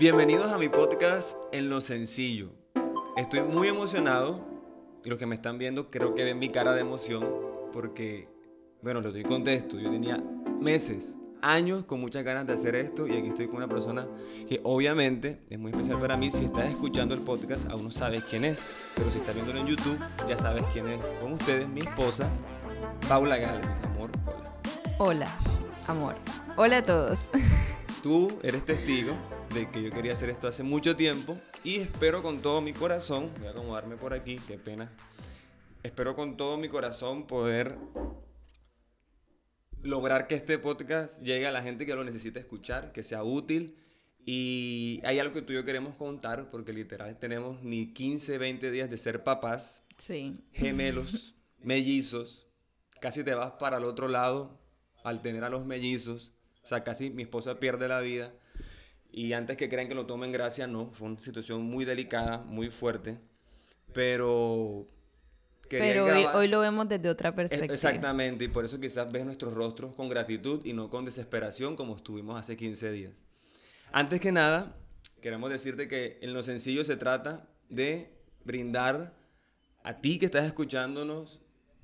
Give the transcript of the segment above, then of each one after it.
Bienvenidos a mi podcast En lo sencillo. Estoy muy emocionado y los que me están viendo creo que ven mi cara de emoción porque, bueno, lo doy contexto. Yo tenía meses, años con muchas ganas de hacer esto y aquí estoy con una persona que obviamente es muy especial para mí. Si estás escuchando el podcast aún no sabes quién es, pero si estás viéndolo en YouTube ya sabes quién es. Con ustedes, mi esposa, Paula Gale, mi amor. Hola. Hola, amor. Hola a todos. Tú eres testigo de que yo quería hacer esto hace mucho tiempo y espero con todo mi corazón, voy a acomodarme por aquí, qué pena, espero con todo mi corazón poder lograr que este podcast llegue a la gente que lo necesita escuchar, que sea útil. Y hay algo que tú y yo queremos contar, porque literal tenemos ni 15, 20 días de ser papás, Sí. gemelos, mellizos. Casi te vas para el otro lado al tener a los mellizos. O sea, casi mi esposa pierde la vida. Y antes que crean que lo tomen gracia, no. Fue una situación muy delicada, muy fuerte. Pero... Pero hoy, hoy lo vemos desde otra es- perspectiva. Exactamente, y por eso quizás ves nuestros rostros con gratitud y no con desesperación como estuvimos hace 15 días. Antes que nada, queremos decirte que en lo sencillo se trata de brindar a ti que estás escuchándonos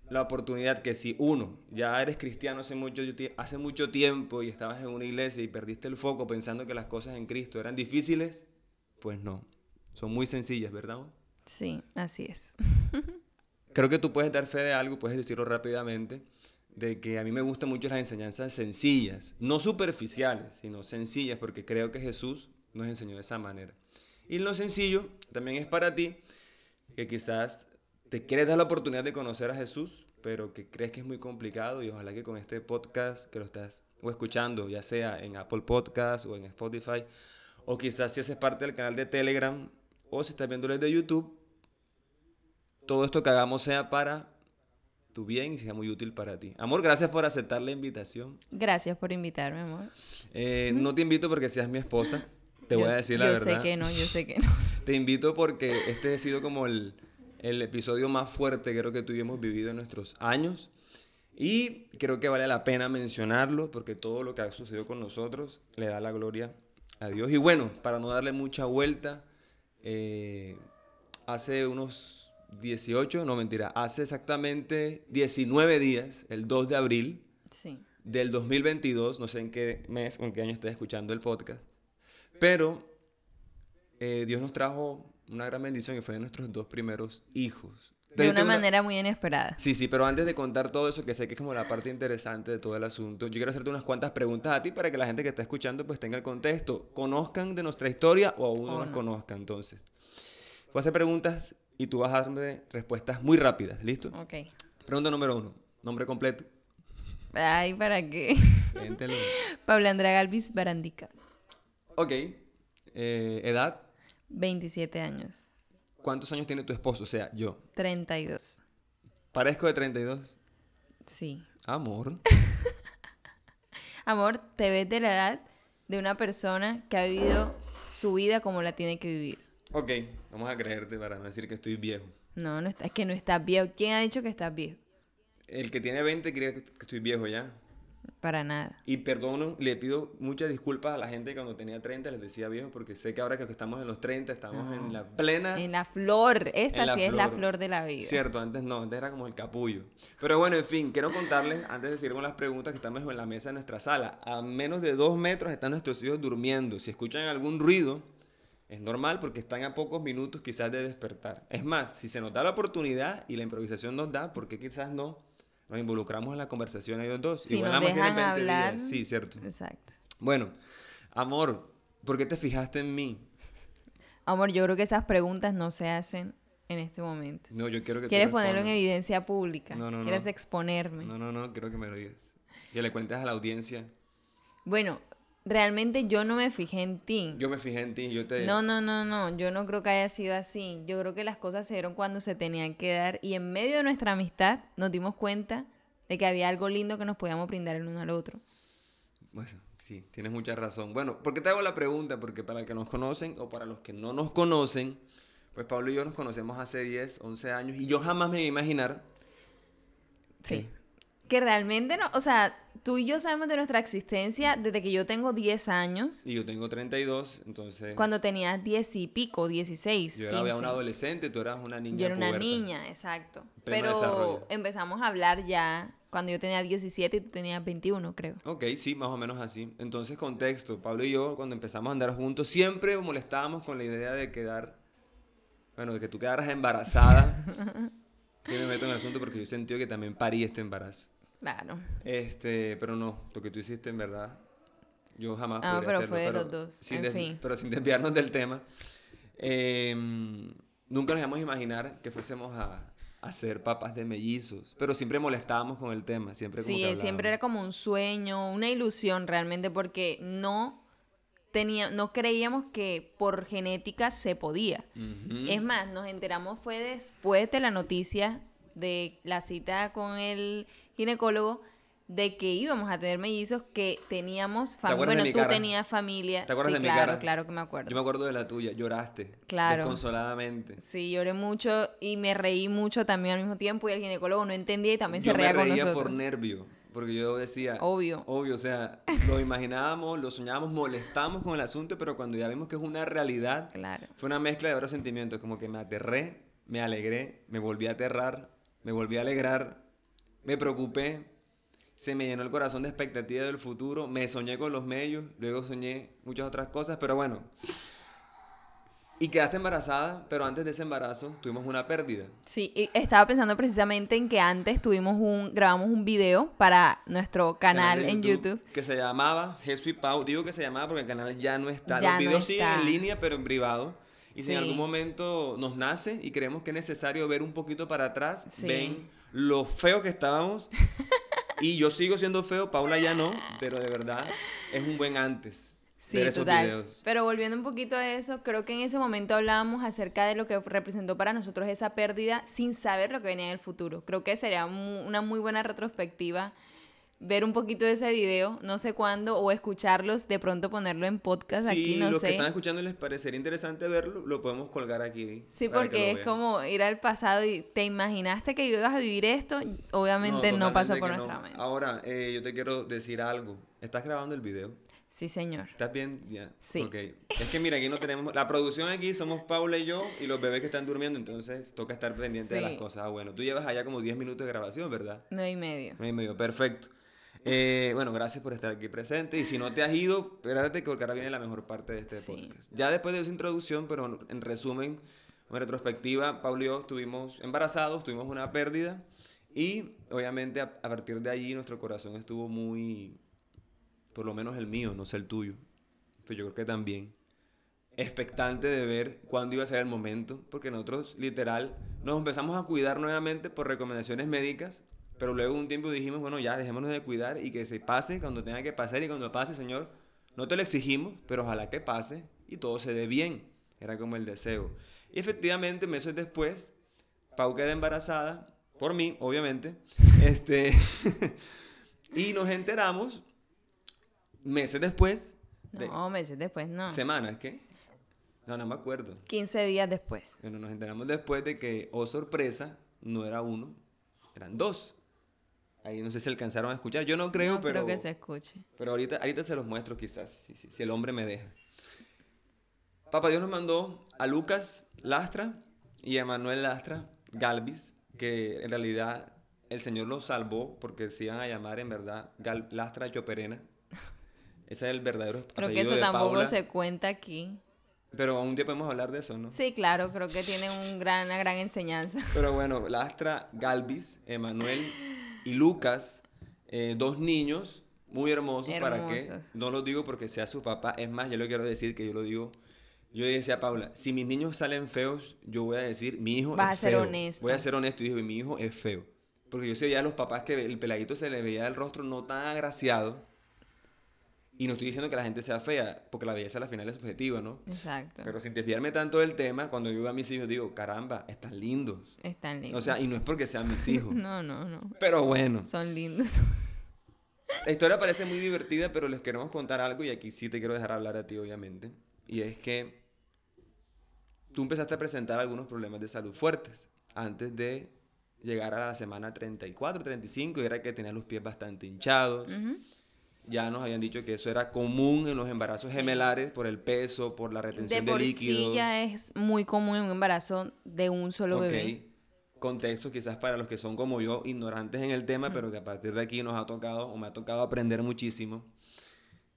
la oportunidad que si uno, ya eres cristiano hace mucho, hace mucho tiempo y estabas en una iglesia y perdiste el foco pensando que las cosas en Cristo eran difíciles, pues no, son muy sencillas, ¿verdad? Sí, así es. Creo que tú puedes dar fe de algo, puedes decirlo rápidamente, de que a mí me gustan mucho las enseñanzas sencillas, no superficiales, sino sencillas, porque creo que Jesús nos enseñó de esa manera. Y lo sencillo también es para ti, que quizás te quieres dar la oportunidad de conocer a Jesús, pero que crees que es muy complicado y ojalá que con este podcast que lo estás o escuchando, ya sea en Apple Podcast o en Spotify, o quizás si haces parte del canal de Telegram o si estás viéndolo desde YouTube, todo esto que hagamos sea para tu bien y sea muy útil para ti. Amor, gracias por aceptar la invitación. Gracias por invitarme, amor. Eh, no te invito porque seas mi esposa, te voy Yo a decir la yo verdad. sé que no, yo sé que no. Te invito porque este ha sido como el, el episodio más fuerte creo que tú y yo hemos vivido en nuestros años. Y creo que vale la pena mencionarlo porque todo lo que ha sucedido con nosotros le da la gloria a Dios. Y bueno, para no darle mucha vuelta, eh, hace unos 18, no mentira, hace exactamente 19 días, el 2 de abril, Sí. del 2022, no sé en qué mes o en qué año estés escuchando el podcast, pero eh, Dios nos trajo una gran bendición y fue de nuestros dos primeros hijos. De una una- manera muy inesperada. Sí, sí, pero antes de contar todo eso, que sé que es como la parte interesante de todo el asunto, yo quiero hacerte unas cuantas preguntas a ti para que la gente que está escuchando pues tenga el contexto, conozcan de nuestra historia o aún no nos no. conozcan. Entonces, voy a hacer preguntas y tú vas a darme respuestas muy rápidas, ¿listo? Ok. Pregunta número uno, nombre completo. Ay, ¿para qué? Cuéntelo. Paula Andrea Galvis Barandica, Ok, eh, edad, 27 años, ¿cuántos años tiene tu esposo? O sea, yo. 32. Parezco de 32. Sí. Amor. Amor, te ves de la edad de una persona que ha vivido su vida como la tiene que vivir. Ok, vamos a creerte para no decir que estoy viejo. No, no está- es que no estás viejo. ¿Quién ha dicho que estás viejo? El que tiene 20 cree que que estoy viejo ya. Para nada. Y perdono, le pido muchas disculpas a la gente que cuando tenía 30 les decía viejo porque sé que ahora que estamos en los 30 estamos en la plena... En la flor. Esta la sí es la flor. flor de la vida. Cierto, antes no, antes era como el capullo. Pero bueno, en fin, quiero contarles, antes de seguir con las preguntas, que estamos en la mesa de nuestra sala. A menos de dos metros están nuestros hijos durmiendo. Si escuchan algún ruido, es normal porque están a pocos minutos quizás de despertar. Es más, si se nos da la oportunidad y la improvisación nos da, porque quizás no nos involucramos en la conversación ellos dos. Si Igual nos nada más tienen dejan 20 días. hablar. Sí, cierto. Exacto. Bueno, amor, ¿por qué te fijaste en mí? Amor, yo creo que esas preguntas no se hacen en este momento. No, yo quiero que ¿Quieres ponerlo en evidencia pública? No, no, ¿Quieres no. exponerme? No, no, no, quiero que me lo digas. Que le cuentes a la audiencia. Bueno, realmente yo no me fijé en ti. Yo me fijé en ti y yo te... No, no, no, no. Yo no creo que haya sido así. Yo creo que las cosas se dieron cuando se tenían que dar y en medio de nuestra amistad nos dimos cuenta de que había algo lindo que nos podíamos brindar el uno al otro. Bueno, sí, tienes mucha razón. Bueno, ¿por qué te hago la pregunta? Porque para los que nos conocen o para los que no nos conocen, pues Pablo y yo nos conocemos hace 10, 11 años y yo jamás me iba a imaginar Sí. Que realmente no, o sea, tú y yo sabemos de nuestra existencia desde que yo tengo 10 años. Y yo tengo 32, entonces... Cuando tenías 10 y pico, 16, Yo 15. era un adolescente, tú eras una niña Yo era una puberta. niña, exacto. Pero desarrollo. empezamos a hablar ya cuando yo tenía 17 y tú tenías 21, creo. Ok, sí, más o menos así. Entonces, contexto. Pablo y yo, cuando empezamos a andar juntos, siempre molestábamos con la idea de quedar... Bueno, de que tú quedaras embarazada. Sí me meto en el asunto porque yo sentí que también parí este embarazo. Claro. Este, pero no, lo que tú hiciste en verdad, yo jamás Ah, podría pero hacerlo. fue de los dos, Sin en fin. Pero sin desviarnos del tema. eh, nunca nos íbamos a imaginar que fuésemos a, a ser papás de mellizos, pero siempre molestábamos con el tema, siempre como Sí, que siempre era como un sueño, una ilusión realmente, porque no tenía, no creíamos que por genética se podía. Es más, nos enteramos fue después de la noticia de la cita con el ginecólogo de que íbamos a tener mellizos, que teníamos familia. Bueno, tú cara? tenías familia. ¿Te acuerdas sí, de mi claro, cara? claro que me acuerdo. Yo me acuerdo de la tuya, lloraste. Claro. Desconsoladamente. Sí, lloré mucho y me reí mucho también al mismo tiempo y el ginecólogo no entendía y también yo se reía me con reía nosotros. por nervio, porque yo decía, Obvio. Obvio, o sea, lo imaginábamos, lo soñábamos, molestábamos con el asunto, pero cuando ya vimos que es una realidad, Claro. fue una mezcla de varios sentimientos, como que me aterré, me alegré, me volví a aterrar, me volví a alegrar, me preocupé, se me llenó el corazón de expectativa del futuro, me soñé con los medios, luego soñé muchas otras cosas, pero bueno. Y quedaste embarazada, pero antes de ese embarazo tuvimos una pérdida. Sí, y estaba pensando precisamente en que antes tuvimos un, grabamos un video para nuestro canal, en YouTube. Que se llamaba Jesús y Pau. Digo que se llamaba porque el canal ya no está. Ya Los no videos siguen está. en línea, pero en privado. Y si en algún momento nos nace y creemos que es necesario ver un poquito para atrás, Sí. ven lo feo que estábamos. y yo sigo siendo feo, Paula ya no, pero de verdad es un buen antes. Sí, ver esos total. videos. Pero volviendo un poquito a eso, creo que en ese momento hablábamos acerca de lo que representó para nosotros esa pérdida sin saber lo que venía en el futuro. Creo que sería una muy buena retrospectiva ver un poquito de ese video, no sé cuándo, o escucharlos, de pronto ponerlo en podcast aquí, no los que están escuchando les parecería interesante verlo, lo podemos colgar aquí. Sí, porque es como ir al pasado y te imaginaste que ibas a vivir esto, obviamente no, pasó totalmente por nuestra no. mente. Ahora, eh, yo te quiero decir algo. ¿Estás grabando el video? Sí, señor. ¿Estás bien? Sí. Ok. Es que mira, aquí no tenemos. La producción aquí somos Paula y yo y los bebés que están durmiendo, entonces toca estar pendiente de las cosas. Ah, bueno, tú llevas allá como 10 minutos de grabación, ¿verdad? Nueve y medio. Nueve y medio, perfecto. Eh, bueno, gracias por estar aquí presente. Y si no te has ido, espérate que ahora viene la mejor parte de este Sí. podcast. Ya después de esa introducción, pero en resumen, en retrospectiva, Pablo y yo estuvimos embarazados, tuvimos una pérdida. Y obviamente a, a partir de allí nuestro corazón estuvo muy, por lo menos el mío, no sé el tuyo, pero yo creo que también, expectante de ver cuándo iba a ser el momento, porque nosotros literal nos empezamos a cuidar nuevamente por recomendaciones médicas, pero luego un tiempo dijimos, bueno, ya dejémonos de cuidar y que se pase cuando tenga que pasar y cuando pase, Señor, no te lo exigimos, pero ojalá que pase y todo se dé bien. Era como el deseo. Y efectivamente, meses después, Pau queda embarazada, por mí, obviamente, este, y nos enteramos meses después, de, No, meses después, no. semanas, ¿qué? No, no me acuerdo. 15 días después. Bueno, nos enteramos después de que, oh sorpresa, no era uno, eran dos. Ahí no sé si alcanzaron a escuchar. Yo no creo, no pero, creo que se escuche. pero ahorita, ahorita se los muestro quizás, si, si- si el hombre me deja. Papá Dios nos mandó a Lucas Lastra y a Manuel Lastra Galvis, que en realidad el Señor los salvó porque se iban a llamar en verdad Gal- Lastra Choperena. Ese es el verdadero Creo que eso de tampoco Paula. se cuenta aquí. Pero un día podemos hablar de eso, ¿no? Sí, claro, creo que tiene un gran, una gran enseñanza. Pero bueno, Lastra, Galvis, Emanuel y Lucas, eh, dos niños muy hermosos, para que, no lo digo porque sea su papá, es más, yo le quiero decir que yo lo digo, yo le decía a Paula, si mis niños salen feos, yo voy a decir, mi hijo Vas es a ser feo. honesto. Voy a ser honesto y digo, mi hijo es feo. Porque yo sé ya a los papás que el peladito se le veía el rostro no tan agraciado. Y no estoy diciendo que la gente sea fea, porque la belleza al final es subjetiva, ¿no? Exacto. Pero sin desviarme tanto del tema, cuando yo veo a mis hijos digo, caramba, están lindos. Están lindos. O sea, y no es porque sean mis hijos. no, no, no. Pero bueno, Son lindos. la historia parece muy divertida, pero les queremos contar algo y aquí sí te quiero dejar hablar a ti, obviamente. Y es que tú empezaste a presentar algunos problemas de salud fuertes antes de llegar a la semana 34, 35 y era que tenía los pies bastante hinchados. Ujú. Ya nos habían dicho que eso era común en los embarazos gemelares por el peso, por la De retención de, por líquidos. sí ya es muy común en un embarazo de un solo Ok. bebé. Contexto quizás para los que son como yo, ignorantes en el tema, pero que a partir de aquí nos ha tocado o me ha tocado aprender muchísimo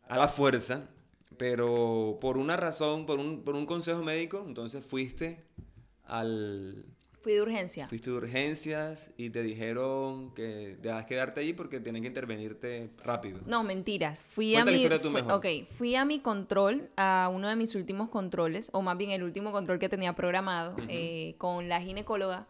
a la fuerza, pero por una razón, por un, por un consejo médico, entonces fuiste al Fui de urgencia. fuiste de urgencias y te dijeron que debas quedarte allí porque tienen que intervenirte rápido. No, mentiras. Fui Cuenta a mi fui- mejor. ok, fui a mi control, a uno de mis últimos controles, o más bien el último control que tenía programado eh, con la ginecóloga.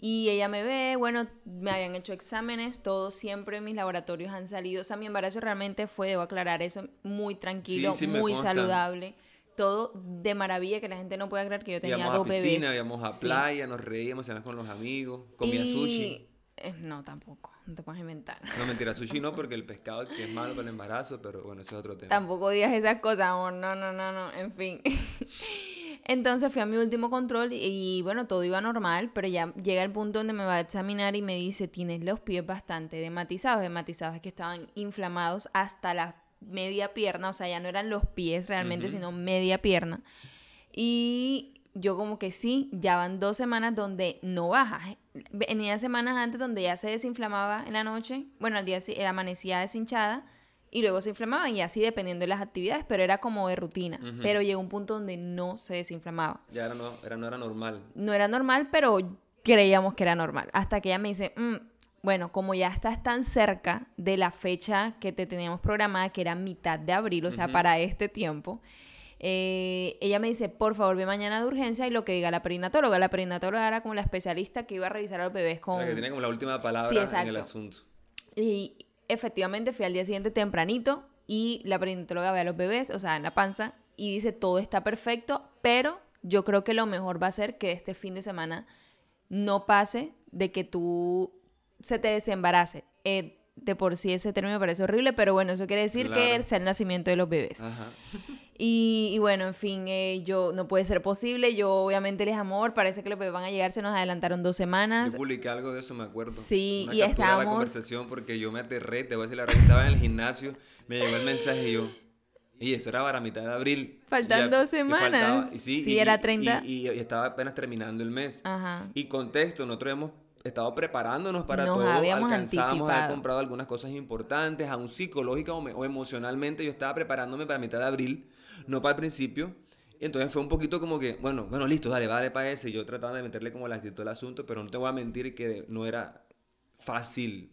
Y ella me ve, bueno, me habían hecho exámenes, todos siempre mis laboratorios han salido. O sea, mi embarazo realmente fue, debo aclarar eso, muy tranquilo, Sí, sí muy saludable. Todo de maravilla, que la gente no puede creer que yo tenía íbamos dos a piscina, bebés. íbamos a Sí. playa, nos reíamos, íbamos con los amigos, comía Y- sushi. eh, no, tampoco, no te puedes inventar. No mentira, sushi no porque el pescado que es malo para el embarazo, pero bueno, ese es otro tema. Tampoco digas esas cosas, amor. No, no, no, no. En fin. Entonces fui a mi último control y bueno, todo iba normal, pero ya llega el punto donde me va a examinar y me dice, tienes los pies bastante dematizados. Dematizados es que estaban inflamados hasta la media pierna, o sea, ya no eran los pies realmente, sino media pierna. Y yo como que sí, ya van dos semanas donde no baja. Venía semanas antes donde ya se desinflamaba en la noche, bueno, al día si- amanecía deshinchada y luego se inflamaba y así dependiendo de las actividades, pero era como de rutina. Pero llegó un punto donde no se desinflamaba. Ya era no, era, no era normal. No era normal, pero creíamos que era normal. Hasta que ella me dice, "Mm, bueno, como ya estás tan cerca de la fecha que te teníamos programada, que era mitad de abril, o sea, para este tiempo, eh, ella me dice, por favor, ve mañana de urgencia y lo que diga la perinatóloga. La perinatóloga era como la especialista que iba a revisar a los bebés con... La que tiene como la última palabra Sí, en el asunto. Y efectivamente fui al día siguiente tempranito y la perinatóloga ve a los bebés, o sea, en la panza, y dice, todo está perfecto, pero yo creo que lo mejor va a ser que este fin de semana no pase de que tú se te desembarace. Eh, de por sí ese término me parece horrible, pero bueno, eso quiere decir que sea el nacimiento de los bebés. Ajá. Y, y bueno, en fin, eh, yo no puede ser posible. Yo obviamente les amor, parece que los bebés van a llegar, se nos adelantaron dos semanas. Yo publiqué algo de eso, me acuerdo. Sí, Una y de la estábamos- conversación porque yo me aterré, te voy a decir la verdad, estaba en el gimnasio, me llegó el mensaje y yo, y eso era para mitad de abril. Faltan dos semanas. y sí, Sí, y- era y- 30. Y, y- y estaba apenas terminando el mes. Ajá. Y contexto, nosotros hemos estado preparándonos para Nos todo. habíamos Alcanzamos a haber comprado algunas cosas importantes, aún psicológica o, me- o emocionalmente. Yo estaba preparándome para mitad de abril, no para el principio. Y entonces fue un poquito como que, bueno, bueno, listo, dale, dale para ese. Yo trataba de meterle como la actitud al asunto, pero no te voy a mentir que no era fácil.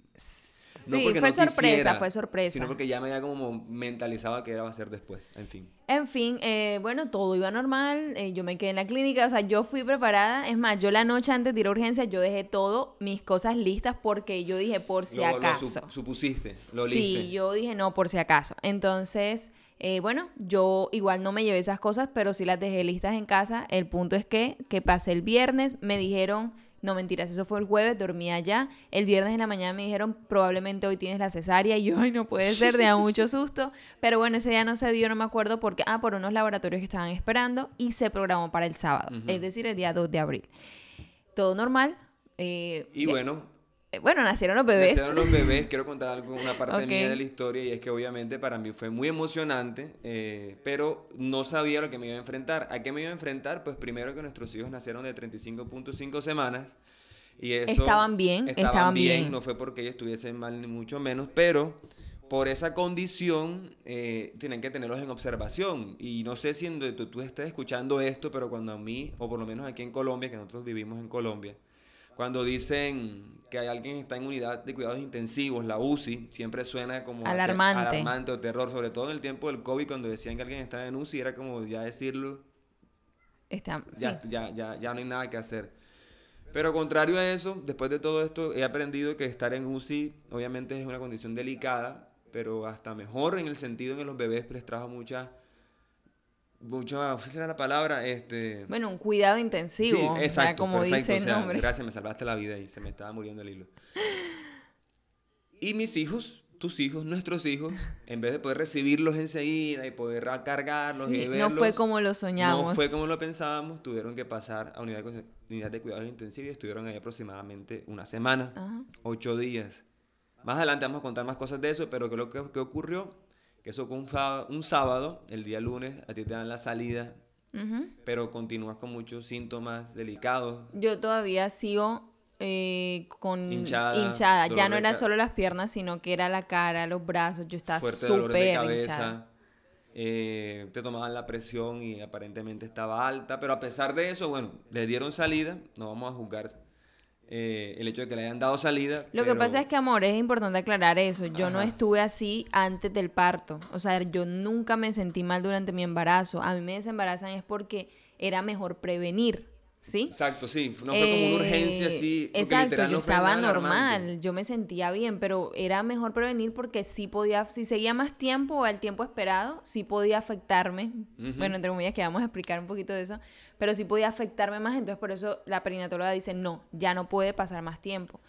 No sí, porque fue no sorpresa, quisiera, fue sorpresa. Sino porque ya me había como mentalizado que era a ser después. En fin. En fin, eh, bueno, todo iba normal, eh, yo me quedé en la clínica, o sea, yo fui preparada, es más, yo la noche antes de ir a urgencia, yo dejé todo, mis cosas listas, porque yo dije, por si Lo- lo acaso. sup- supusiste, lo sí, yo dije, no, por si acaso. Entonces, eh, bueno, yo igual no me llevé esas cosas, pero sí las dejé listas en casa. El punto es que, que pasé el viernes, me dijeron, no mentiras, eso fue el jueves, dormí allá. El viernes en la mañana me dijeron, probablemente hoy tienes la cesárea. Y yo, ay, no puede ser, me da mucho susto. Pero bueno, ese día no se dio, no me acuerdo porque, ah, por unos laboratorios que estaban esperando y se programó para el sábado, es decir, el día 2 de abril. Todo normal. eh, Y bueno, bueno, nacieron los bebés. Nacieron los bebés, quiero contar algo, una parte mía de la historia y es que obviamente para mí fue muy emocionante, eh, pero no sabía lo que me iba a enfrentar. ¿A qué me iba a enfrentar? Pues primero que nuestros hijos nacieron de 35.5 semanas y eso... Estaban bien, estaban bien. No fue porque ellos estuviesen mal ni mucho menos, pero por esa condición eh, tienen que tenerlos en observación. Y no sé si tú, tú estés escuchando esto, pero cuando a mí, o por lo menos aquí en Colombia, que nosotros vivimos en Colombia, cuando dicen que hay alguien que está en unidad de cuidados intensivos, la UCI, siempre suena como Alarmante. alarmante o terror, sobre todo en el tiempo del COVID, cuando decían que alguien estaba en UCI, era como ya decirlo, Está- ya, sí. ya, ya, ya no hay nada que hacer. Pero contrario a eso, después de todo esto, he aprendido que estar en UCI obviamente es una condición delicada, pero hasta mejor en el sentido en que los bebés les trajo mucha, mucha, ¿cuál será la palabra? Este, Bueno, un cuidado intensivo. Sí, o sea, exacto, como perfecto, dice o el sea, nombre. Gracias, me salvaste la vida y se me estaba muriendo el hilo. Y mis hijos tus hijos, nuestros hijos, en vez de poder recibirlos enseguida y poder cargarlos y verlos, no fue como lo soñamos. No fue como lo pensábamos, tuvieron que pasar a unidad de, unidad de cuidados intensivos y estuvieron ahí aproximadamente una semana, ocho días. Más adelante vamos a contar más cosas de eso, pero lo que, que ocurrió, que eso un sábado, un sábado, el día lunes, a ti te dan la salida, pero continúas con muchos síntomas delicados. Yo todavía sigo eh, con hinchada. Ya no era solo las piernas, sino que era la cara, los brazos. Yo estaba súper hinchada. Eh, te tomaban la presión y aparentemente estaba alta, pero a pesar de eso, bueno, le dieron salida, no vamos a juzgar eh, el hecho de que le hayan dado salida. Lo que pasa es que, amor, es importante aclarar eso. Yo no estuve así antes del parto. O sea, yo nunca me sentí mal durante mi embarazo. A mí me desembarazan es porque era mejor prevenir. ¿Sí? Exacto, sí. No fue como una urgencia así. Exacto, yo estaba normal, yo me sentía bien, pero era mejor prevenir porque sí podía, si seguía más tiempo o al tiempo esperado, sí podía afectarme. Bueno, entre comillas que vamos a explicar un poquito de eso, pero sí podía afectarme más, entonces por eso la perinatóloga dice, no, ya no puede pasar más tiempo.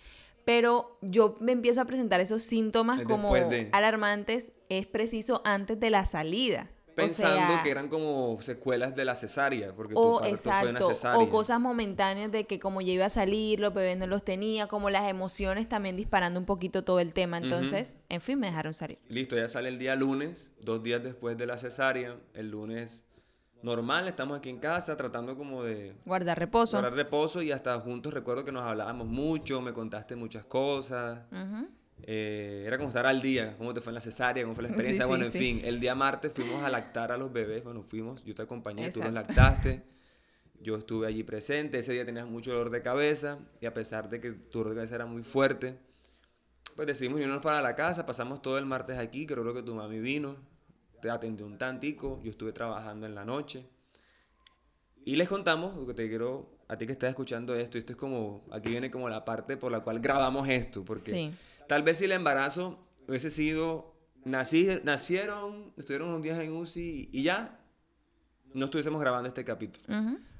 Pero yo me empiezo a presentar esos síntomas como alarmantes, es preciso antes de la salida pensando que eran como secuelas de la cesárea, porque o, tu fue una cesárea. O cosas momentáneas de que como ya iba a salir, los bebés no los tenía, como las emociones también disparando un poquito todo el tema. Entonces, en fin, me dejaron salir. Listo, ya sale el día lunes, dos días después de la cesárea. El lunes normal, estamos aquí en casa tratando como de... Guardar reposo. Guardar reposo y hasta juntos recuerdo que nos hablábamos mucho, me contaste muchas cosas. Eh, era como estar al día, cómo te fue en la cesárea, cómo fue la experiencia. bueno, en fin, el día martes fuimos a lactar a los bebés. Bueno, fuimos, yo te acompañé, tú los lactaste. Yo estuve allí presente. Ese día tenías mucho dolor de cabeza y a pesar de que tu dolor de cabeza era muy fuerte, pues decidimos irnos para la casa. Pasamos todo el martes aquí. Creo que tu mami vino, te atendió un tantico. Yo estuve trabajando en la noche. Y les contamos lo que te quiero a ti que estás escuchando esto. Esto es como, aquí viene como la parte por la cual grabamos esto. Porque. Tal vez si el embarazo hubiese sido, nací, nacieron, estuvieron unos días en UCI y ya, no estuviésemos grabando este capítulo.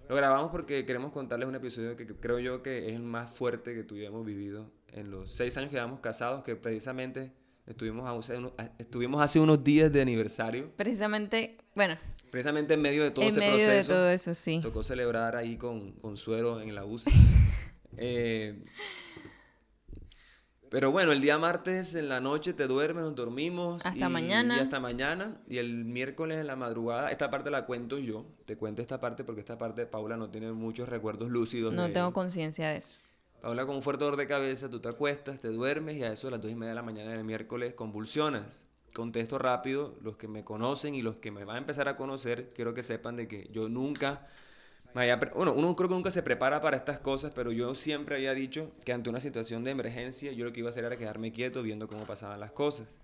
Lo grabamos porque queremos contarles un episodio que creo yo que es el más fuerte que tuvimos vivido en los seis años que llevamos casados, que precisamente estuvimos, hace, estuvimos hace unos días de aniversario. Precisamente, bueno. Precisamente en medio de todo en este medio proceso. de todo eso, sí. Tocó celebrar ahí con, con suero en la UCI. eh, pero bueno, el día martes en la noche te duermes, nos dormimos. Hasta mañana. Y hasta mañana. Y el miércoles en la madrugada, esta parte la cuento yo. Te cuento esta parte porque esta parte Paula no tiene muchos recuerdos lúcidos. No tengo conciencia de eso. Paula con un fuerte dolor de cabeza, tú te acuestas, te duermes y a eso a las dos y media de la mañana del miércoles convulsionas. Contesto rápido, los que me conocen y los que me van a empezar a conocer, quiero que sepan de que yo nunca bueno, uno creo que nunca se prepara para estas cosas, pero yo siempre había dicho que ante una situación de emergencia yo lo que iba a hacer era quedarme quieto viendo cómo pasaban las cosas.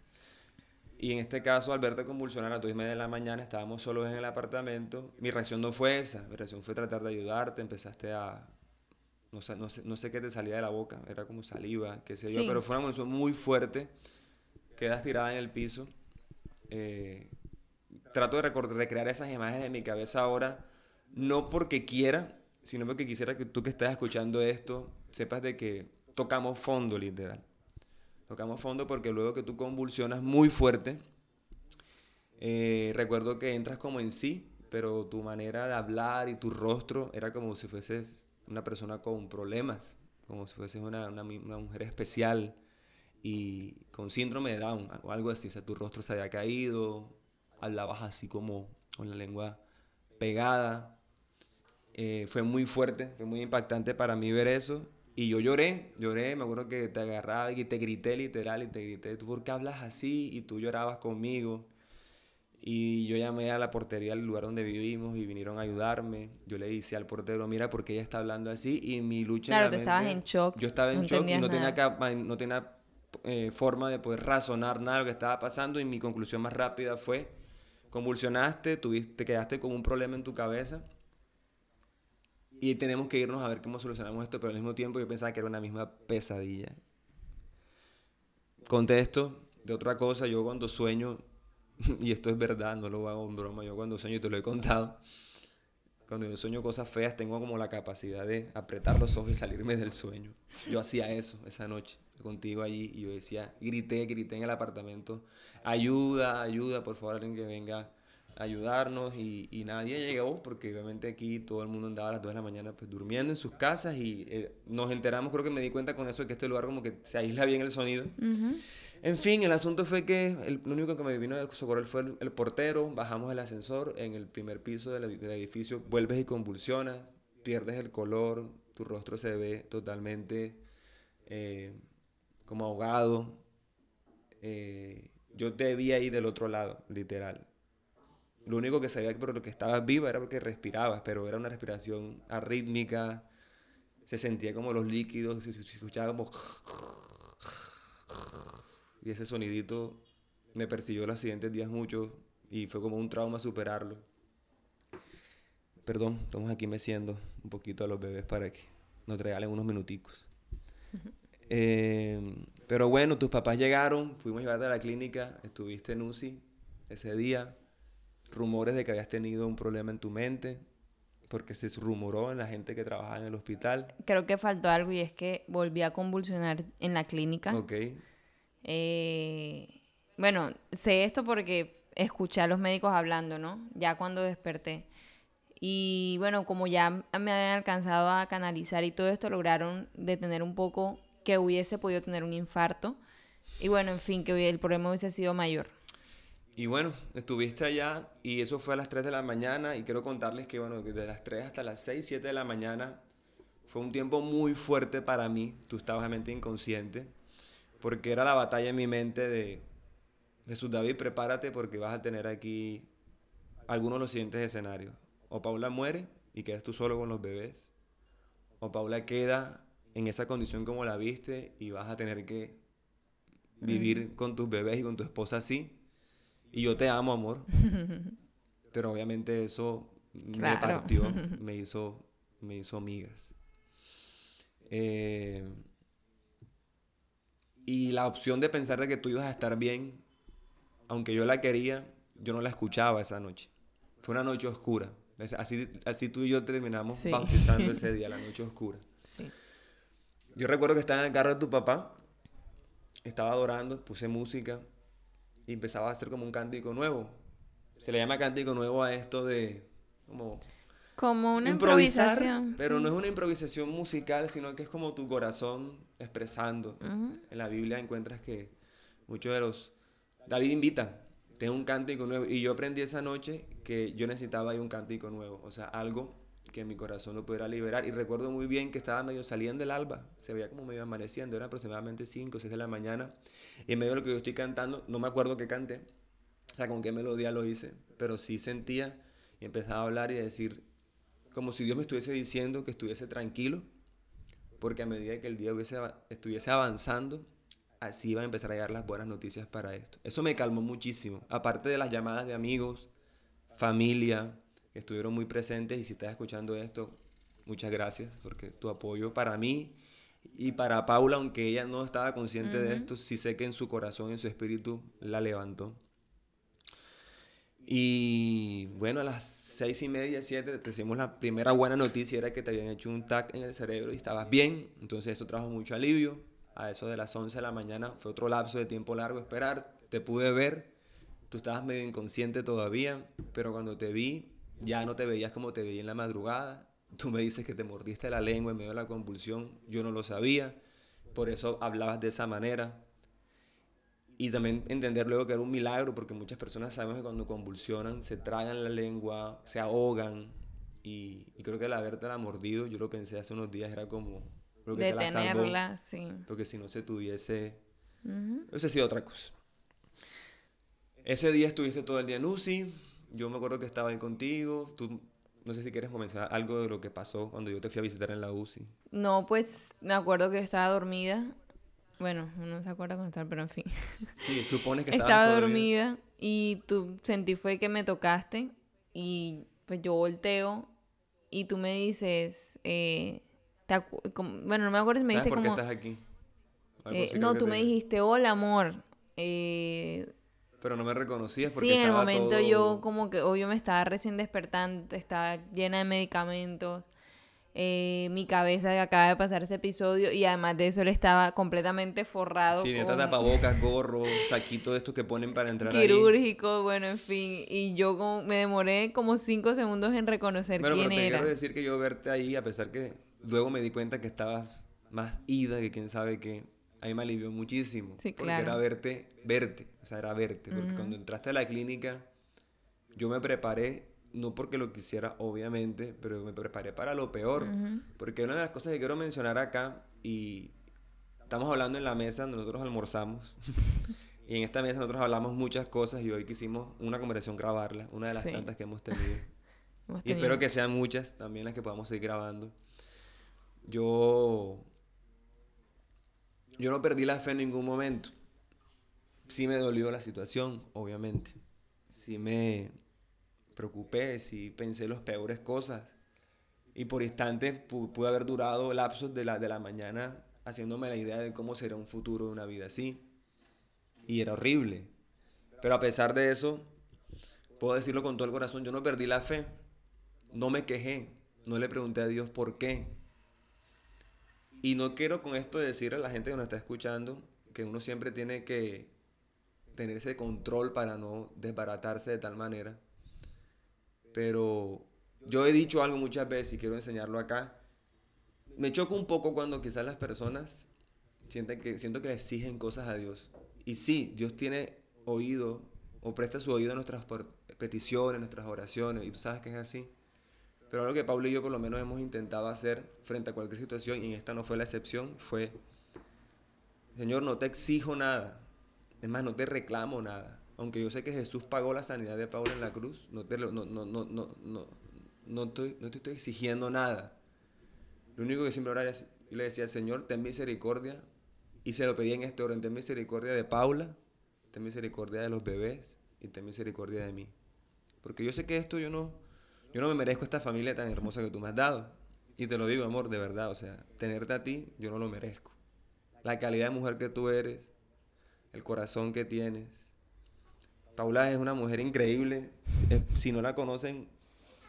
Y en este caso, al verte convulsionar a las 2 y media de la mañana, estábamos solos en el apartamento. Mi reacción no fue esa, mi reacción fue tratar de ayudarte, empezaste a... No sé, no sé, no sé qué te salía de la boca, era como saliva, qué sé yo, pero fue una emoción muy fuerte. Quedas tirada en el piso. Eh, trato de recrear esas imágenes en mi cabeza ahora no porque quiera, sino porque quisiera que tú que estás escuchando esto sepas de que tocamos fondo, literal. Tocamos fondo porque luego que tú convulsionas muy fuerte, eh, recuerdo que entras como en sí, pero tu manera de hablar y tu rostro era como si fueses una persona con problemas, como si fueses una, una, mujer especial y con síndrome de Down o algo así. O sea, tu rostro se había caído, hablabas así como con la lengua pegada. Eh, fue muy fuerte, fue muy impactante para mí ver eso. Y yo lloré, lloré, me acuerdo que te agarraba y te grité literal y te grité, ¿tú por qué hablas así? Y tú llorabas conmigo. Y yo llamé a la portería del lugar donde vivimos y vinieron a ayudarme. Yo le dije al portero, mira, ¿por qué ella está hablando así? Y mi lucha... Claro, te estabas en shock. Yo estaba en shock y no tenía, no tenía eh, forma de poder razonar nada de lo que estaba pasando. Y mi conclusión más rápida fue, convulsionaste, tuviste, te quedaste con un problema en tu cabeza y tenemos que irnos a ver cómo solucionamos esto, pero al mismo tiempo yo pensaba que era una misma pesadilla. Contesto de otra cosa, yo cuando sueño, y esto es verdad, no lo hago en broma, yo cuando sueño y te lo he contado, cuando yo sueño cosas feas, tengo como la capacidad de apretar los ojos y salirme del sueño. Yo hacía eso esa noche contigo allí y yo decía, grité, grité en el apartamento, ayuda, ayuda, por favor, alguien que venga ayudarnos y, y nadie llegó porque obviamente aquí todo el mundo andaba a las 2 de la mañana pues durmiendo en sus casas y eh, nos enteramos, creo que me di cuenta con eso de que este lugar como que se aísla bien el sonido. En fin, el asunto fue que el, lo único que me vino a socorrer fue el, portero, bajamos el ascensor en el primer piso del, edificio, vuelves y convulsionas, pierdes el color, tu rostro se ve totalmente eh, como ahogado. Eh, yo te vi ahí del otro lado, literal. Lo único que sabía que por lo que estabas viva era porque respirabas, pero era una respiración arrítmica, se sentía como los líquidos, se, se escuchaba como y ese sonidito me persiguió los siguientes días mucho y fue como un trauma superarlo. Perdón, estamos aquí meciendo un poquito a los bebés para que nos regalen unos minuticos. Eh, pero bueno, tus papás llegaron, fuimos a llevarte a la clínica, estuviste en UCI ese día, rumores de que habías tenido un problema en tu mente, porque se rumoró en la gente que trabajaba en el hospital. Creo que faltó algo y es que volví a convulsionar en la clínica. Ok. Eh, bueno, sé esto porque escuché a los médicos hablando, ¿no? Ya cuando desperté. Y bueno, como ya me habían alcanzado a canalizar y todo esto, lograron detener un poco que hubiese podido tener un infarto. Y bueno, en fin, que el problema hubiese sido mayor. Y bueno, estuviste allá y eso fue a las 3 de la mañana y quiero contarles que bueno, desde las 3 hasta las 6, 7 de la mañana fue un tiempo muy fuerte para mí. Tú estabas realmente inconsciente porque era la batalla en mi mente de Jesús David, prepárate porque vas a tener aquí algunos de los siguientes escenarios. O Paula muere y quedas tú solo con los bebés, o Paula queda en esa condición como la viste y vas a tener que vivir con tus bebés y con tu esposa así. Y yo te amo, amor. Pero obviamente eso me partió, me hizo, me hizo migas. Eh, y la opción de pensar de que tú ibas a estar bien, aunque yo la quería, yo no la escuchaba esa noche. Fue una noche oscura. Así, así tú y yo terminamos bautizando ese día, la noche oscura. Sí. Yo recuerdo que estaba en el carro de tu papá, estaba adorando, puse música y empezaba a hacer como un cántico nuevo. Se le llama cántico nuevo a esto de como como una improvisación. Pero no es una improvisación musical, sino que es como tu corazón expresando. En la Biblia encuentras que muchos de los... David invita, tengo un cántico nuevo. Y yo aprendí esa noche que yo necesitaba ahí un cántico nuevo. O sea, algo que mi corazón lo pudiera liberar. Y recuerdo muy bien que estaba medio saliendo del alba. Se veía como medio amaneciendo. Era aproximadamente 5 o 6 de la mañana. Y en medio de lo que yo estoy cantando, no me acuerdo qué canté. O sea, con qué melodía lo hice. Pero sí sentía y empezaba a hablar y a decir, como si Dios me estuviese diciendo que estuviese tranquilo, porque a medida que el día estuviese avanzando, así iban a empezar a llegar las buenas noticias para esto. Eso me calmó muchísimo, aparte de las llamadas de amigos, familia, que estuvieron muy presentes y si estás escuchando esto, muchas gracias, porque tu apoyo para mí y para Paula, aunque ella no estaba consciente de esto, sí sé que en su corazón, en su espíritu, la levantó. Y bueno, a las seis y media, siete, recibimos la primera buena noticia, era que te habían hecho un TAC en el cerebro y estabas bien. Entonces eso trajo mucho alivio. A eso de las 11 de la mañana fue otro lapso de tiempo largo esperar. Te pude ver, tú estabas medio inconsciente todavía, pero cuando te vi, ya no te veías como te veía en la madrugada. Tú me dices que te mordiste la lengua en medio de la convulsión, yo no lo sabía, por eso hablabas de esa manera. Y también entender luego que era un milagro, porque muchas personas sabemos que cuando convulsionan se tragan la lengua, se ahogan. Y, creo que el haberte la mordido, yo lo pensé hace unos días, era como... Creo que Detenerla, sí. Porque si no se tuviese... Uh Eso ha sido otra cosa. Ese día estuviste todo el día en UCI. Yo me acuerdo que estaba ahí contigo. Tú, no sé si quieres comenzar algo de lo que pasó cuando yo te fui a visitar en la UCI. No, pues me acuerdo que estaba dormida bueno, uno se acuerda con estar, pero en fin. Sí, supone que estaba dormida y tú sentí fue que me tocaste y pues yo volteo y tú me dices, eh, bueno, no me acuerdo si me dijiste por qué estás aquí? Eh, no, tú me dijiste, hola amor. Eh, pero no me reconocías porque Sí, en el momento todo- yo como que, obvio, me estaba recién despertando, estaba llena de medicamentos, eh, mi cabeza acaba de pasar este episodio y además de eso él estaba completamente forrado Sí, con tapabocas, gorro, saquito de estos que ponen para entrar ahí. quirúrgico, bueno, en fin, y yo como, me demoré como cinco segundos en reconocer Bueno, pero quién te era. quiero decir que yo verte ahí, a pesar que luego me di cuenta que estabas más ida que quién sabe qué, ahí me alivió muchísimo. Sí, porque claro. era verte, verte, o sea, era verte. Porque cuando entraste a la clínica, yo me preparé, no porque lo quisiera, obviamente, pero me preparé para lo peor. Ujú. Porque una de las cosas que quiero mencionar acá, y estamos hablando en la mesa, donde nosotros almorzamos, y en esta mesa nosotros hablamos muchas cosas, y hoy quisimos una conversación grabarla, una de las Sí. tantas que hemos tenido. Hemos Y espero que sean muchas también las que podamos seguir grabando. Yo. Yo no perdí la fe en ningún momento. Sí me dolió la situación, obviamente. Sí me preocupé, sí pensé las peores cosas. Y por instantes pu- pude haber durado lapsos de la, de la mañana haciéndome la idea de cómo será un futuro de una vida así. Y era horrible. Pero a pesar de eso, puedo decirlo con todo el corazón, yo no perdí la fe. No me quejé. No le pregunté a Dios por qué. Y no quiero con esto decir a la gente que nos está escuchando que uno siempre tiene que tener ese control para no desbaratarse de tal manera. Pero yo he dicho algo muchas veces y quiero enseñarlo acá. Me choca un poco cuando quizás las personas sienten que, siento que exigen cosas a Dios. Y sí, Dios tiene oído o presta su oído a nuestras peticiones, nuestras oraciones, y tú sabes que es así. Pero algo que Pablo y yo por lo menos hemos intentado hacer frente a cualquier situación, y esta no fue la excepción, fue, Señor, no te exijo nada, es más, no te reclamo nada. Aunque yo sé que Jesús pagó la sanidad de Pablo en la cruz, no te, no, no, no, no, no, estoy- no te estoy exigiendo nada. Lo único que siempre oraba era- yo le decía, Señor, ten misericordia, y se lo pedía en este orden, ten misericordia de Paula, ten misericordia de los bebés, y ten misericordia de mí. Porque yo sé que esto yo no, yo no me merezco esta familia tan hermosa que tú me has dado. Y te lo digo, amor, de verdad. O sea, tenerte a ti, yo no lo merezco. La calidad de mujer que tú eres, el corazón que tienes. Paula es una mujer increíble. Eh, Si no la conocen,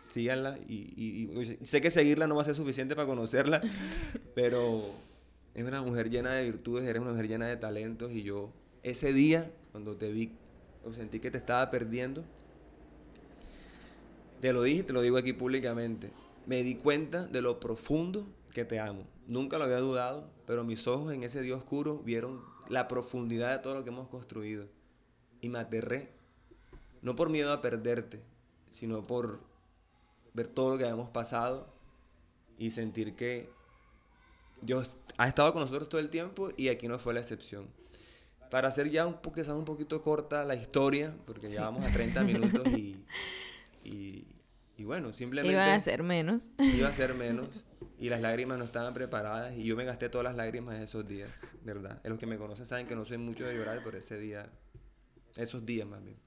síganla. Y, y- y sé que seguirla no va a ser suficiente para conocerla, pero es una mujer llena de virtudes, eres una mujer llena de talentos. Y yo, ese día, cuando te vi, o sentí que te estaba perdiendo, te lo dije y te lo digo aquí públicamente. Me di cuenta de lo profundo que te amo. Nunca lo había dudado, pero mis ojos en ese día oscuro vieron la profundidad de todo lo que hemos construido. Y me aterré. No por miedo a perderte, sino por ver todo lo que habíamos pasado y sentir que Dios ha estado con nosotros todo el tiempo y aquí no fue la excepción. Para hacer ya un, quizás un poquito corta la historia, porque Sí. ya vamos a 30 minutos y, y, y bueno, simplemente Iban a ser menos. iba a ser menos y las lágrimas no estaban preparadas y yo me gasté todas las lágrimas esos días, verdad. Los que me conocen saben que no soy mucho de llorar, pero ese día, esos días más bien.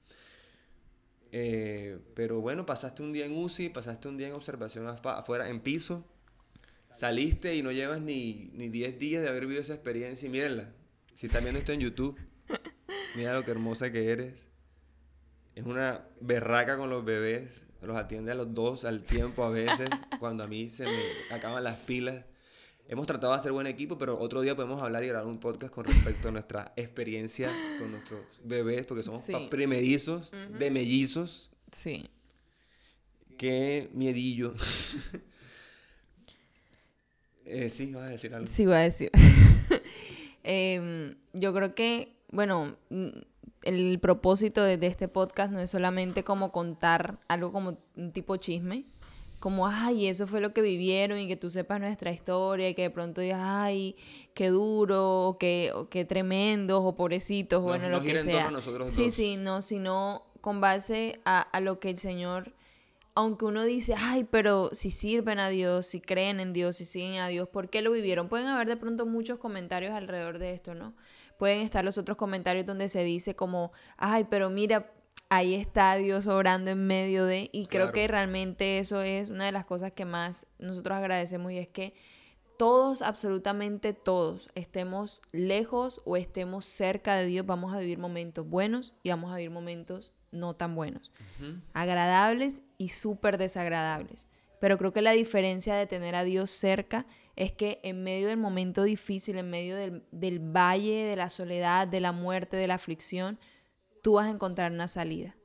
Eh, pero bueno, pasaste un día en UCI, pasaste un día en observación afuera, en piso, saliste y no llevas ni, ni 10 días de haber vivido esa experiencia y mírenla. Si estás viendo esto en YouTube, mira lo que hermosa que eres. Es una berraca con los bebés, los atiende a los dos al tiempo a veces, cuando a mí se me acaban las pilas. Hemos tratado de hacer buen equipo, pero otro día podemos hablar y grabar un podcast con respecto a nuestra experiencia con nuestros bebés, porque somos Sí. primerizos, de mellizos. Sí. Qué miedillo. Eh, sí, vas a decir algo. Sí, voy a decir. Em, yo creo que, bueno, el propósito de, de este podcast no es solamente como contar algo como un tipo chisme, como, ay, eso fue lo que vivieron y que tú sepas nuestra historia y que de pronto digas, ay, qué duro, o qué, o qué tremendos, o pobrecitos, No- bueno, no lo que sea. sí, dos. sí, no, sino con base a, a lo que el Señor aunque uno dice, ay, pero si sirven a Dios, si creen en Dios, si siguen a Dios, ¿por qué lo vivieron? Pueden haber de pronto muchos comentarios alrededor de esto, ¿no? Pueden estar los otros comentarios donde se dice como, ay, pero mira, ahí está Dios obrando en medio de, y creo Claro. que realmente eso es una de las cosas que más nosotros agradecemos y es que todos, absolutamente todos, estemos lejos o estemos cerca de Dios, vamos a vivir momentos buenos y vamos a vivir momentos no tan buenos, agradables y súper desagradables. Pero creo que la diferencia de tener a Dios cerca es que en medio del momento difícil, en medio del, del valle, de la soledad, de la muerte, de la aflicción, tú vas a encontrar una salida.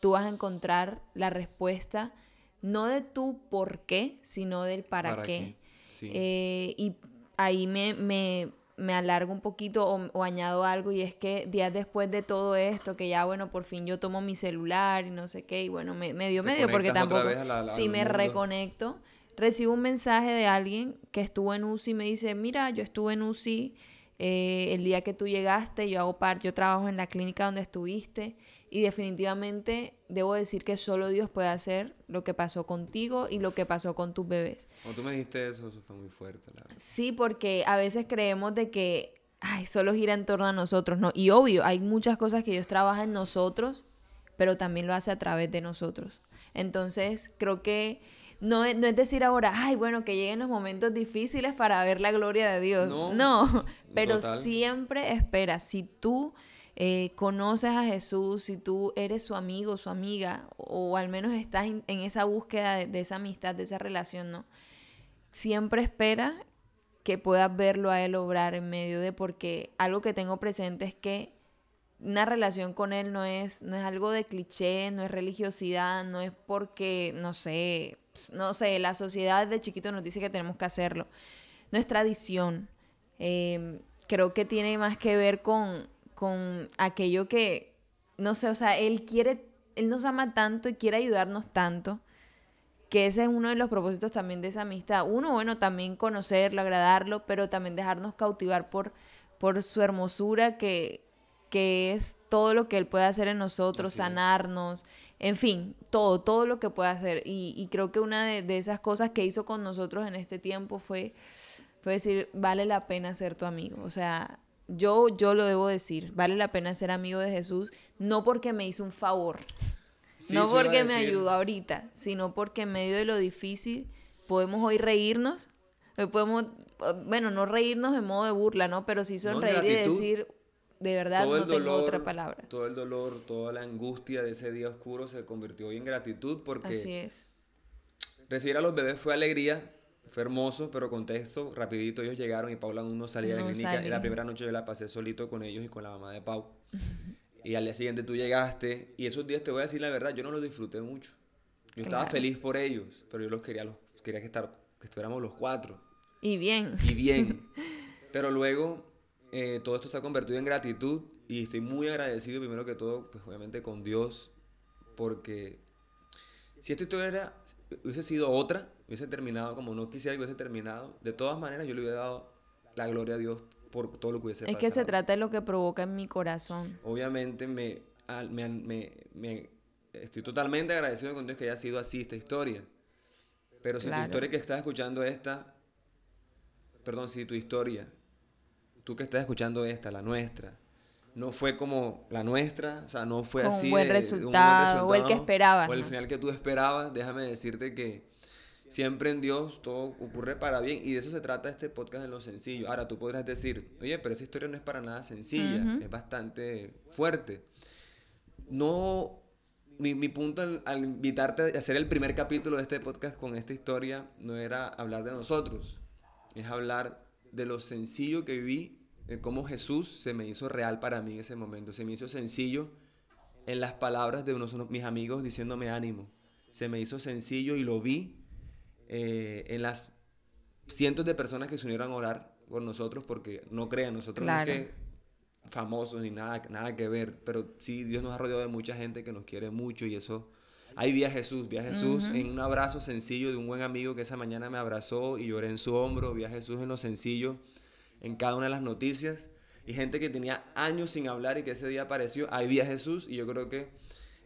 Tú vas a encontrar la respuesta, no de tu por qué, sino del para, qué. Eh, y ahí me, me, me, alargo un poquito o, añado algo y es que días después de todo esto, que ya bueno, por fin yo tomo mi celular y no sé qué, y bueno, me, medio medio porque tampoco, si me reconecto, recibo un mensaje de alguien que estuvo en UCI y me dice, mira, yo estuve en UCI eh, el día que tú llegaste, yo hago parte, yo trabajo en la clínica donde estuviste y definitivamente debo decir que solo Dios puede hacer lo que pasó contigo y lo que pasó con tus bebés. Cuando tú me dijiste eso, eso fue muy fuerte. La verdad. Sí, porque a veces creemos de que ay, solo gira en torno a nosotros, ¿no? Y obvio, hay muchas cosas que Dios trabaja en nosotros, pero también lo hace a través de nosotros. Entonces, creo que no, no es decir ahora, ay, bueno, que lleguen los momentos difíciles para ver la gloria de Dios. No, no pero siempre espera, si tú eh, conoces a Jesús, si tú eres su amigo, su amiga, o al menos estás en, esa búsqueda de, esa amistad, de esa relación, ¿no? Siempre espera que puedas verlo a Él obrar en medio de, porque algo que tengo presente es que una relación con Él no es, no es algo de cliché, no es religiosidad, no es porque, no sé, no sé, la sociedad de chiquito nos dice que tenemos que hacerlo. No es tradición. Eh, creo que tiene más que ver con, con aquello que, no sé, o sea, Él quiere, Él nos ama tanto y quiere ayudarnos tanto, que ese es uno de los propósitos también de esa amistad. Uno, bueno, también conocerlo, agradarlo, pero también dejarnos cautivar por, por su hermosura, que, que es todo lo que Él puede hacer en nosotros, sanarnos, en fin, todo, todo lo que puede hacer. Y, creo que una de, de, esas cosas que hizo con nosotros en este tiempo fue, fue decir, vale la pena ser tu amigo. O sea, yo, yo lo debo decir, vale la pena ser amigo de Jesús, no porque me hizo un favor, no porque me ayudó ahorita, sino porque en medio de lo difícil podemos hoy reírnos, hoy podemos, bueno, no reírnos en modo de burla, ¿no? Pero sí sonreír y decir, de verdad no tengo otra palabra. Todo el dolor, toda la angustia de ese día oscuro se convirtió hoy en gratitud porque... Así es. Recibir a los bebés fue alegría, fue hermoso, pero contexto, rapidito ellos llegaron y Paula aún no salía de la clínica. Y la primera noche yo la pasé solito con ellos y con la mamá de Pau. y al día siguiente tú llegaste y esos días te voy a decir la verdad, yo no los disfruté mucho. Yo estaba feliz por ellos, pero yo los quería, los, quería que, estar, que estuviéramos los cuatro. Y bien. Y bien. pero luego eh, todo esto se ha convertido en gratitud y estoy muy agradecido primero que todo, pues obviamente con Dios, porque si esta historia hubiese sido otra, hubiese terminado como no quisiera que hubiese terminado, de todas maneras yo le hubiera dado la gloria a Dios por todo lo que hubiese es pasado. Es que se trata de lo que provoca en mi corazón. Obviamente me, me, me, estoy totalmente agradecido con Dios que haya sido así esta historia. Pero si tu historia que estás escuchando esta, perdón, si tu historia, tú que estás escuchando esta, la nuestra, no fue como la nuestra, o sea, no fue así. Un buen, resultado, o el que esperabas. O el final que tú esperabas, déjame decirte que siempre en Dios todo ocurre para bien y de eso se trata este podcast en lo sencillo. Ahora tú podrás decir, oye, pero esa historia no es para nada sencilla, es bastante fuerte. No, mi, mi punto al, al, invitarte a hacer el primer capítulo de este podcast con esta historia no era hablar de nosotros, es hablar de lo sencillo que viví cómo Jesús se me hizo real para mí en ese momento. Se me hizo sencillo en las palabras de unos de mis amigos diciéndome ánimo. Se me hizo sencillo y lo vi eh, en las cientos de personas que se unieron a orar por nosotros, porque no crean, nosotros no que famosos ni nada, nada que ver, pero sí Dios nos ha rodeado de mucha gente que nos quiere mucho y eso... Ahí vi a Jesús, vi a Jesús en un abrazo sencillo de un buen amigo que esa mañana me abrazó y lloré en su hombro, vi a Jesús en lo sencillo en cada una de las noticias. Y gente que tenía años sin hablar y que ese día apareció, ahí vi a Jesús y yo creo que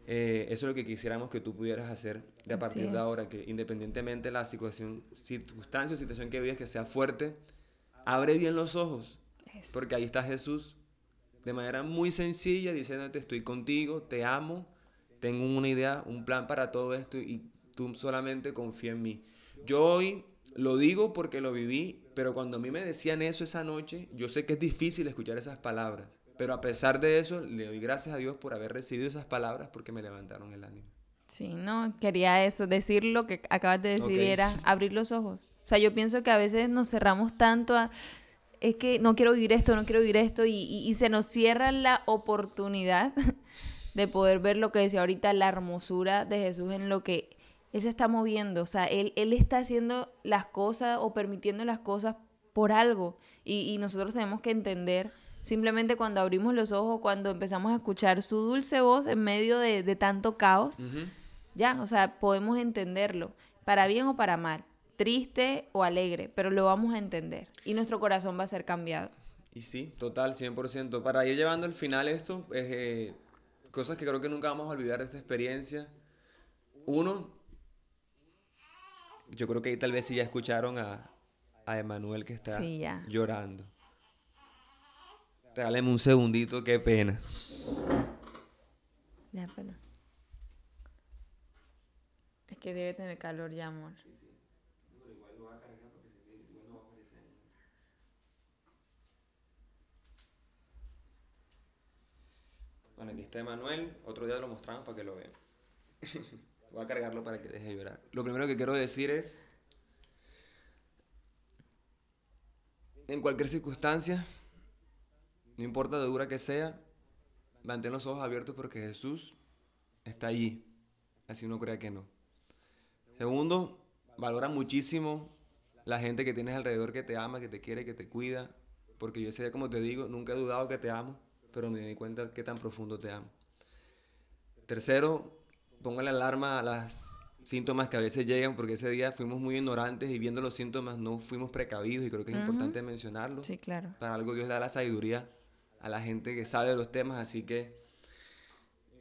eh, eso es lo que quisiéramos que tú pudieras hacer de a partir de ahora, que independientemente de la situación, circunstancia o situación que vivas, que sea fuerte, abre bien los ojos, porque ahí está Jesús de manera muy sencilla diciéndote estoy contigo, te amo, tengo una idea, un plan para todo esto y tú solamente confía en mí. Yo hoy lo digo porque lo viví, pero cuando a mí me decían eso esa noche, yo sé que es difícil escuchar esas palabras. Pero a pesar de eso, le doy gracias a Dios por haber recibido esas palabras porque me levantaron el ánimo. Sí, no, quería eso, decir lo que acabas de decir era abrir los ojos. O sea, yo pienso que a veces nos cerramos tanto a, es que no quiero vivir esto, no quiero vivir esto, y, y- y se nos cierra la oportunidad de poder ver lo que decía ahorita, la hermosura de Jesús en lo que Él se está moviendo. O sea, Él, él está haciendo las cosas o permitiendo las cosas por algo. Y, y nosotros tenemos que entender, simplemente cuando abrimos los ojos, cuando empezamos a escuchar su dulce voz en medio de, de tanto caos, ya, o sea, podemos entenderlo, para bien o para mal, triste o alegre, pero lo vamos a entender y nuestro corazón va a ser cambiado. Y sí, total, 100%. Para ir llevando al final esto, es, eh, cosas que creo que nunca vamos a olvidar de esta experiencia. Uno, yo creo que ahí tal vez sí ya escucharon a, a Emanuel que está Sí, llorando. Regáleme un segundito, qué pena. Ya, pero... Es que debe tener calor ya, amor. Bueno, aquí está Emanuel. Otro día lo mostramos para que lo vean. Voy a cargarlo para que deje de llorar. Lo primero que quiero decir es, en cualquier circunstancia, no importa de dura que sea, mantén los ojos abiertos porque Jesús está allí. Así uno crea que no. Segundo, valora muchísimo la gente que tienes alrededor que te ama, que te quiere, que te cuida. Porque yo ese día, como te digo, nunca he dudado que te amo, pero me di cuenta qué tan profundo te amo. Tercero, póngale alarma a las síntomas que a veces llegan, porque ese día fuimos muy ignorantes y viendo los síntomas no fuimos precavidos y creo que es importante mencionarlo. Sí, claro. Para algo Dios le da la sabiduría a la gente que sabe de los temas, así que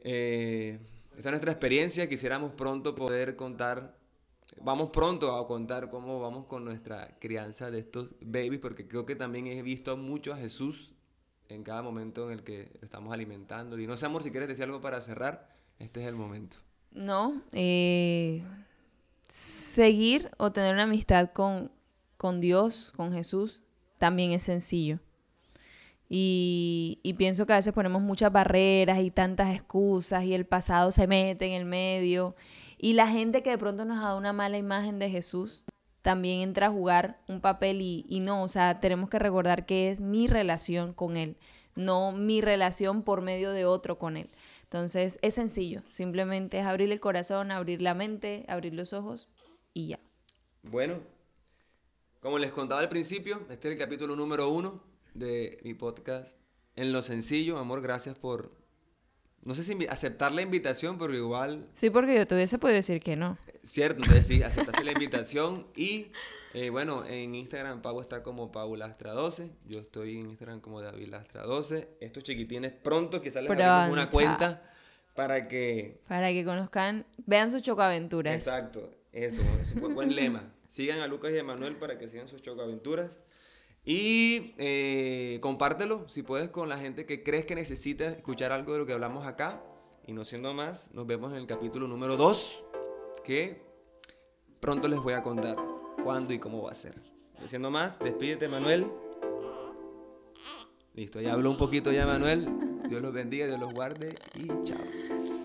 eh, esta es nuestra experiencia, quisiéramos pronto poder contar, vamos pronto a contar cómo vamos con nuestra crianza de estos babies, porque creo que también he visto mucho a Jesús en cada momento en el que lo estamos alimentando. Y no sé, amor, si quieres decir algo para cerrar, este es el momento. No, eh, seguir o tener una amistad con, con Dios, con Jesús, también es sencillo. Y, pienso que a veces ponemos muchas barreras y tantas excusas y el pasado se mete en el medio. Y la gente que de pronto nos ha dado una mala imagen de Jesús también entra a jugar un papel y, y no, o sea, tenemos que recordar que es mi relación con Él, no mi relación por medio de otro con Él. Entonces es sencillo, simplemente es abrir el corazón, abrir la mente, abrir los ojos y ya. Bueno, como les contaba al principio, este es el capítulo número uno de mi podcast En lo sencillo. Amor, gracias por, no sé si aceptar la invitación, pero igual, Sí, porque yo te hubiese podido decir que no. cierto, entonces sí, aceptaste la invitación y eh, bueno, en Instagram Pau está como Paulastra12, yo estoy en Instagram como David Lastra12. Estos chiquitines pronto quizás les abrimos una cuenta para que Para que conozcan, vean sus chocaventuras. Exacto, eso, es un buen, buen lema. Sigan a Lucas y a Manuel para que sigan sus chocaventuras. Y eh, compártelo, si puedes, con la gente que crees que necesita escuchar algo de lo que hablamos acá. Y no siendo más, nos vemos en el capítulo número 2, que pronto les voy a contar cuándo y cómo va a ser. No siendo más, despídete, Manuel. Listo, ya habló un poquito ya, Manuel. Dios los bendiga, Dios los guarde y chao.